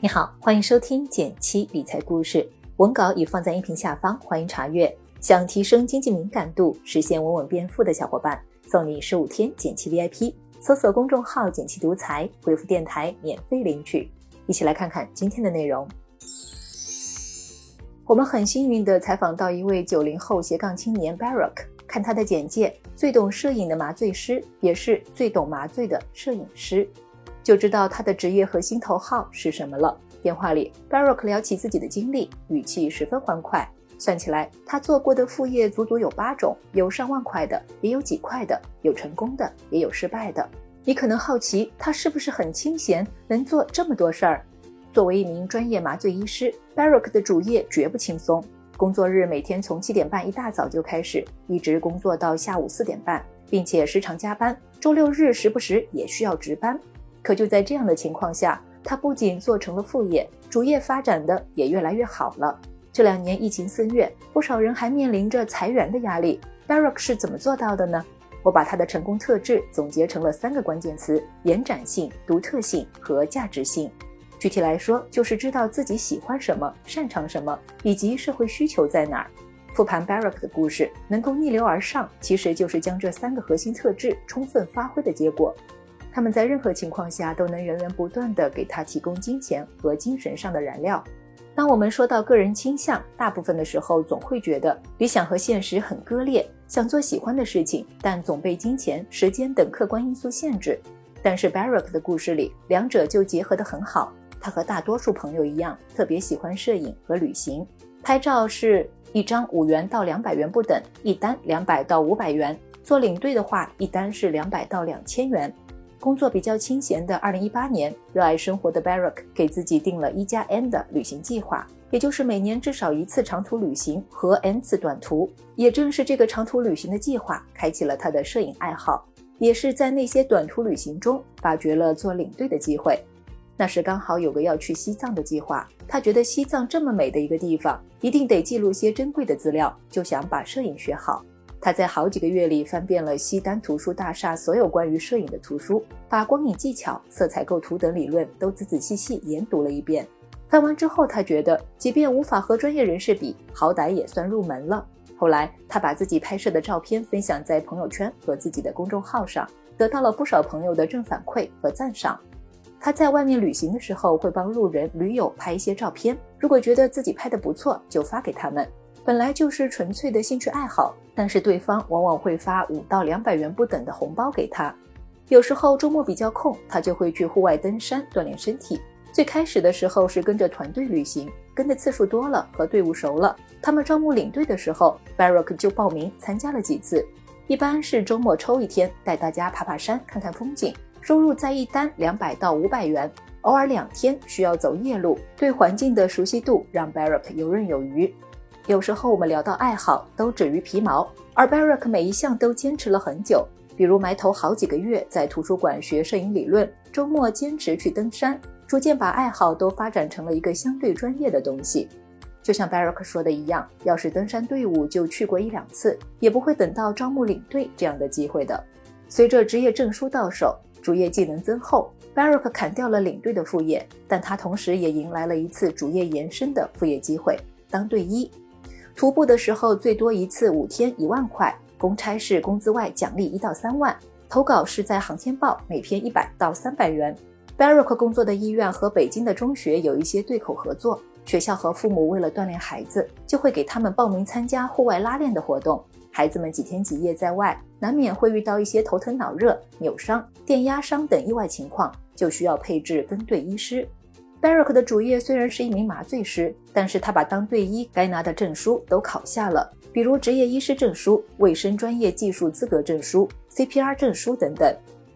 你好，欢迎收听减七理财故事，文稿已放在音频下方，欢迎查阅。想提升经济敏感度，实现稳稳变富的小伙伴，送你十五天减七 VIP，搜索公众号“减七独裁，回复“电台”免费领取。一起来看看今天的内容。我们很幸运地采访到一位九零后斜杠青年 Barak，看他的简介，最懂摄影的麻醉师，也是最懂麻醉的摄影师。就知道他的职业和心头号是什么了。电话里，Barak 聊起自己的经历，语气十分欢快。算起来，他做过的副业足足有八种，有上万块的，也有几块的，有成功的，也有失败的。你可能好奇，他是不是很清闲，能做这么多事儿？作为一名专业麻醉医师，Barak 的主业绝不轻松。工作日每天从七点半一大早就开始，一直工作到下午四点半，并且时常加班，周六日时不时也需要值班。可就在这样的情况下，他不仅做成了副业，主业发展的也越来越好了。这两年疫情肆虐，不少人还面临着裁员的压力。，Barack 是怎么做到的呢？我把他的成功特质总结成了三个关键词：延展性、独特性和价值性。具体来说，就是知道自己喜欢什么、擅长什么，以及社会需求在哪儿。复盘 Barack 的故事，能够逆流而上，其实就是将这三个核心特质充分发挥的结果。他们在任何情况下都能源源不断地给他提供金钱和精神上的燃料。当我们说到个人倾向，大部分的时候总会觉得理想和现实很割裂，想做喜欢的事情，但总被金钱、时间等客观因素限制。但是 Barrack 的故事里，两者就结合得很好。他和大多数朋友一样，特别喜欢摄影和旅行。拍照是一张五元到两百元不等，一单两百到五百元。做领队的话，一单是两百到两千元。工作比较清闲的2018年，热爱生活的 Barrack 给自己定了一加 N 的旅行计划，也就是每年至少一次长途旅行和 N 次短途。也正是这个长途旅行的计划，开启了他的摄影爱好，也是在那些短途旅行中发掘了做领队的机会。那时刚好有个要去西藏的计划，他觉得西藏这么美的一个地方，一定得记录些珍贵的资料，就想把摄影学好。他在好几个月里翻遍了西单图书大厦所有关于摄影的图书，把光影技巧、色彩构图等理论都仔仔细细研读了一遍。翻完之后，他觉得即便无法和专业人士比，好歹也算入门了。后来，他把自己拍摄的照片分享在朋友圈和自己的公众号上，得到了不少朋友的正反馈和赞赏。他在外面旅行的时候，会帮路人、驴友拍一些照片，如果觉得自己拍的不错，就发给他们。本来就是纯粹的兴趣爱好，但是对方往往会发五到两百元不等的红包给他。有时候周末比较空，他就会去户外登山锻炼身体。最开始的时候是跟着团队旅行，跟的次数多了，和队伍熟了，他们招募领队的时候，Barack 就报名参加了几次。一般是周末抽一天带大家爬爬山、看看风景，收入在一单两百到五百元。偶尔两天需要走夜路，对环境的熟悉度让 Barack 游刃有余。有时候我们聊到爱好，都止于皮毛，而 Barak 每一项都坚持了很久。比如埋头好几个月在图书馆学摄影理论，周末坚持去登山，逐渐把爱好都发展成了一个相对专业的东西。就像 Barak 说的一样，要是登山队伍就去过一两次，也不会等到招募领队这样的机会的。随着职业证书到手，主业技能增厚，Barak 砍掉了领队的副业，但他同时也迎来了一次主业延伸的副业机会——当队医。徒步的时候，最多一次五天一万块，公差是工资外奖励一到三万。投稿是在《航天报》，每篇一百到三百元。Barack 工作的医院和北京的中学有一些对口合作，学校和父母为了锻炼孩子，就会给他们报名参加户外拉练的活动。孩子们几天几夜在外，难免会遇到一些头疼脑热、扭伤、电压伤等意外情况，就需要配置跟队医师。Barak 的主业虽然是一名麻醉师，但是他把当队医该拿的证书都考下了，比如执业医师证书、卫生专业技术资格证书、CPR 证书等等。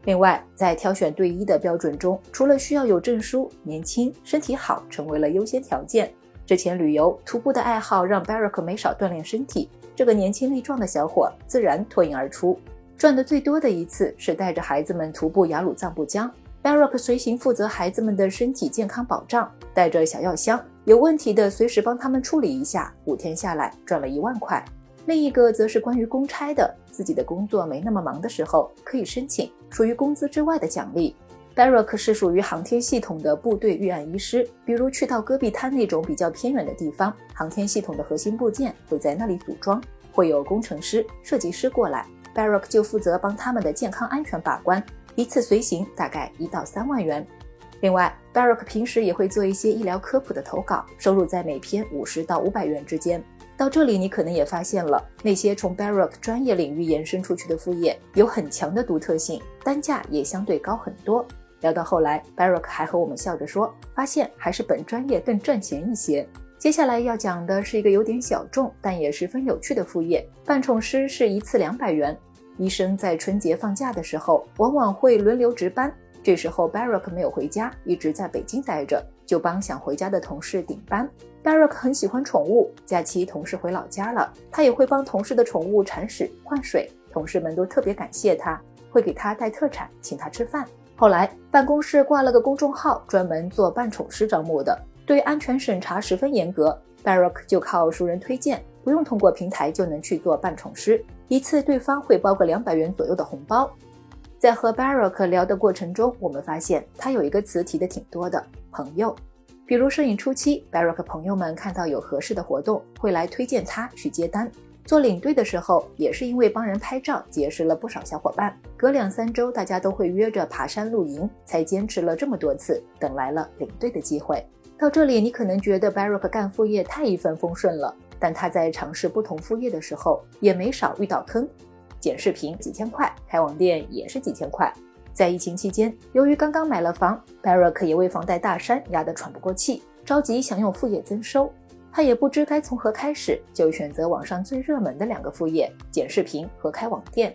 另外，在挑选队医的标准中，除了需要有证书、年轻、身体好成为了优先条件。之前旅游、徒步的爱好让 Barak 没少锻炼身体，这个年轻力壮的小伙自然脱颖而出。赚的最多的一次是带着孩子们徒步雅鲁藏布江。Barack 随行负责孩子们的身体健康保障，带着小药箱，有问题的随时帮他们处理一下。五天下来赚了一万块。另一个则是关于公差的，自己的工作没那么忙的时候可以申请，属于工资之外的奖励。Barack 是属于航天系统的部队预案医师，比如去到戈壁滩那种比较偏远的地方，航天系统的核心部件会在那里组装，会有工程师、设计师过来，Barack 就负责帮他们的健康安全把关，一次随行大概一到三万元。另外，Barack 平时也会做一些医疗科普的投稿，收入在每篇五十到五百元之间。到这里，你可能也发现了，那些从 Barack 专业领域延伸出去的副业有很强的独特性，单价也相对高很多。聊到后来，Barack 还和我们笑着说，发现还是本专业更赚钱一些。接下来要讲的是一个有点小众，但也十分有趣的副业——扮宠师，是一次两百元。医生在春节放假的时候，往往会轮流值班。这时候，Barack 没有回家，一直在北京待着，就帮想回家的同事顶班。Barack 很喜欢宠物，假期同事回老家了，他也会帮同事的宠物铲屎换水，同事们都特别感谢他，会给他带特产，请他吃饭。后来办公室挂了个公众号，专门做扮宠师招募的，对安全审查十分严格。Barack 就靠熟人推荐，不用通过平台就能去做扮宠师，一次对方会包个两百元左右的红包。在和 Barak 聊的过程中，我们发现他有一个词提的挺多的，朋友。比如摄影初期，Barak 朋友们看到有合适的活动，会来推荐他去接单。做领队的时候，也是因为帮人拍照，结识了不少小伙伴。隔两三周，大家都会约着爬山露营，才坚持了这么多次，等来了领队的机会。到这里，你可能觉得 Barak 干副业太一帆风顺了，但他在尝试不同副业的时候，也没少遇到坑。剪视频几千块，开网店也是几千块。在疫情期间，由于刚刚买了房，Barak 也为房贷大山压得喘不过气，着急想用副业增收。他也不知该从何开始，就选择网上最热门的两个副业：剪视频和开网店。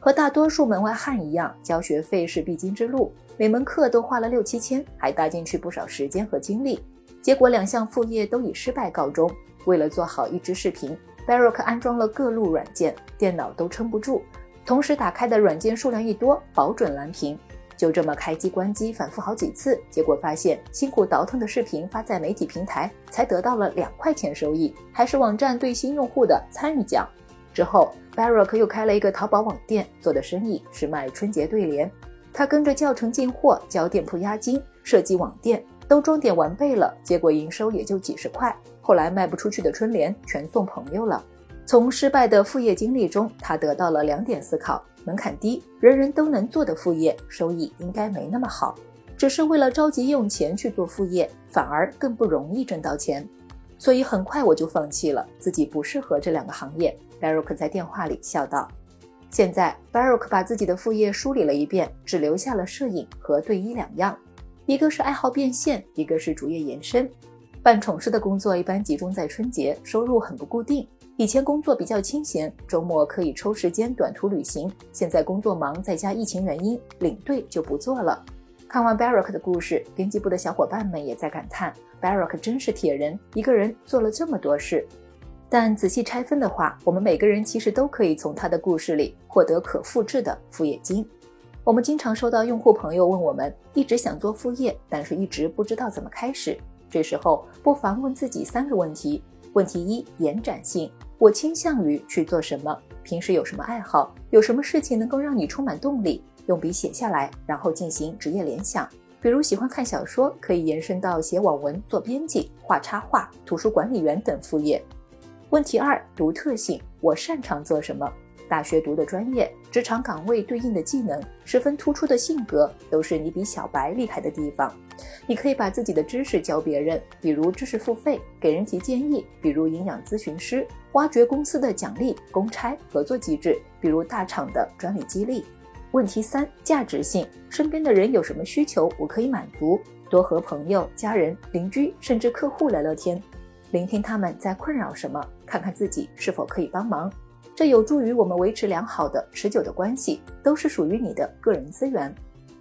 和大多数门外汉一样，交学费是必经之路，每门课都花了六七千，还搭进去不少时间和精力。结果两项副业都以失败告终。为了做好一支视频，Barak 安装了各路软件，电脑都撑不住。同时打开的软件数量一多，保准蓝屏。就这么开机关机反复好几次，结果发现辛苦倒腾的视频发在媒体平台，才得到了两块钱收益，还是网站对新用户的参与奖。之后，Barak 又开了一个淘宝网店，做的生意是卖春节对联。他跟着教程进货，交店铺押金，设计网店，都装点完备了，结果营收也就几十块。后来卖不出去的春联全送朋友了。从失败的副业经历中，他得到了两点思考：门槛低，人人都能做的副业，收益应该没那么好；只是为了着急用钱去做副业，反而更不容易挣到钱。所以很快我就放弃了，自己不适合这两个行业。Barak 在电话里笑道：“现在 Barak 把自己的副业梳理了一遍，只留下了摄影和对医两样，一个是爱好变现，一个是主业延伸。办宠师的工作一般集中在春节，收入很不固定。”以前工作比较清闲，周末可以抽时间短途旅行。现在工作忙，再加疫情原因，领队就不做了。看完 Barrack 的故事，编辑部的小伙伴们也在感叹 Barrack 真是铁人，一个人做了这么多事。但仔细拆分的话，我们每个人其实都可以从他的故事里获得可复制的副业金。我们经常收到用户朋友问我们，一直想做副业，但是一直不知道怎么开始。这时候不妨问自己三个问题。问题一：延展性。我倾向于去做什么？平时有什么爱好？有什么事情能够让你充满动力？用笔写下来，然后进行职业联想。比如喜欢看小说，可以延伸到写网文、做编辑、画插画、图书管理员等副业。问题二：独特性。我擅长做什么？大学读的专业、职场岗位对应的技能、十分突出的性格，都是你比小白厉害的地方。你可以把自己的知识教别人，比如知识付费，给人提建议，比如营养咨询师，挖掘公司的奖励、公差、合作机制，比如大厂的专利激励。问题三：价值性。身边的人有什么需求，我可以满足。多和朋友、家人、邻居，甚至客户聊聊天，聆听他们在困扰什么，看看自己是否可以帮忙。这有助于我们维持良好的、持久的关系，都是属于你的个人资源。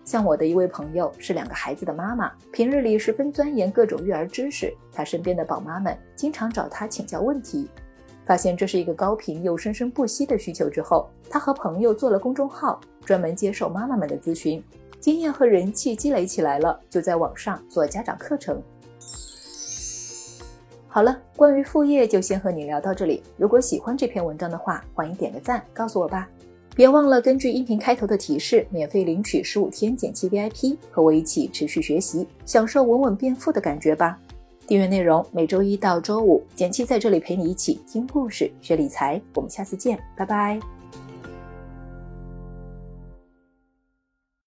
像我的一位朋友是两个孩子的妈妈，平日里十分钻研各种育儿知识。她身边的宝妈们经常找她请教问题，发现这是一个高频又生生不息的需求之后，她和朋友做了公众号，专门接受妈妈们的咨询。经验和人气积累起来了，就在网上做家长课程。好了，关于副业就先和你聊到这里。如果喜欢这篇文章的话，欢迎点个赞，告诉我吧。别忘了根据音频开头的提示，免费领取十五天减七 VIP，和我一起持续学习，享受稳稳变富的感觉吧。订阅内容每周一到周五，减七在这里陪你一起听故事、学理财。我们下次见，拜拜。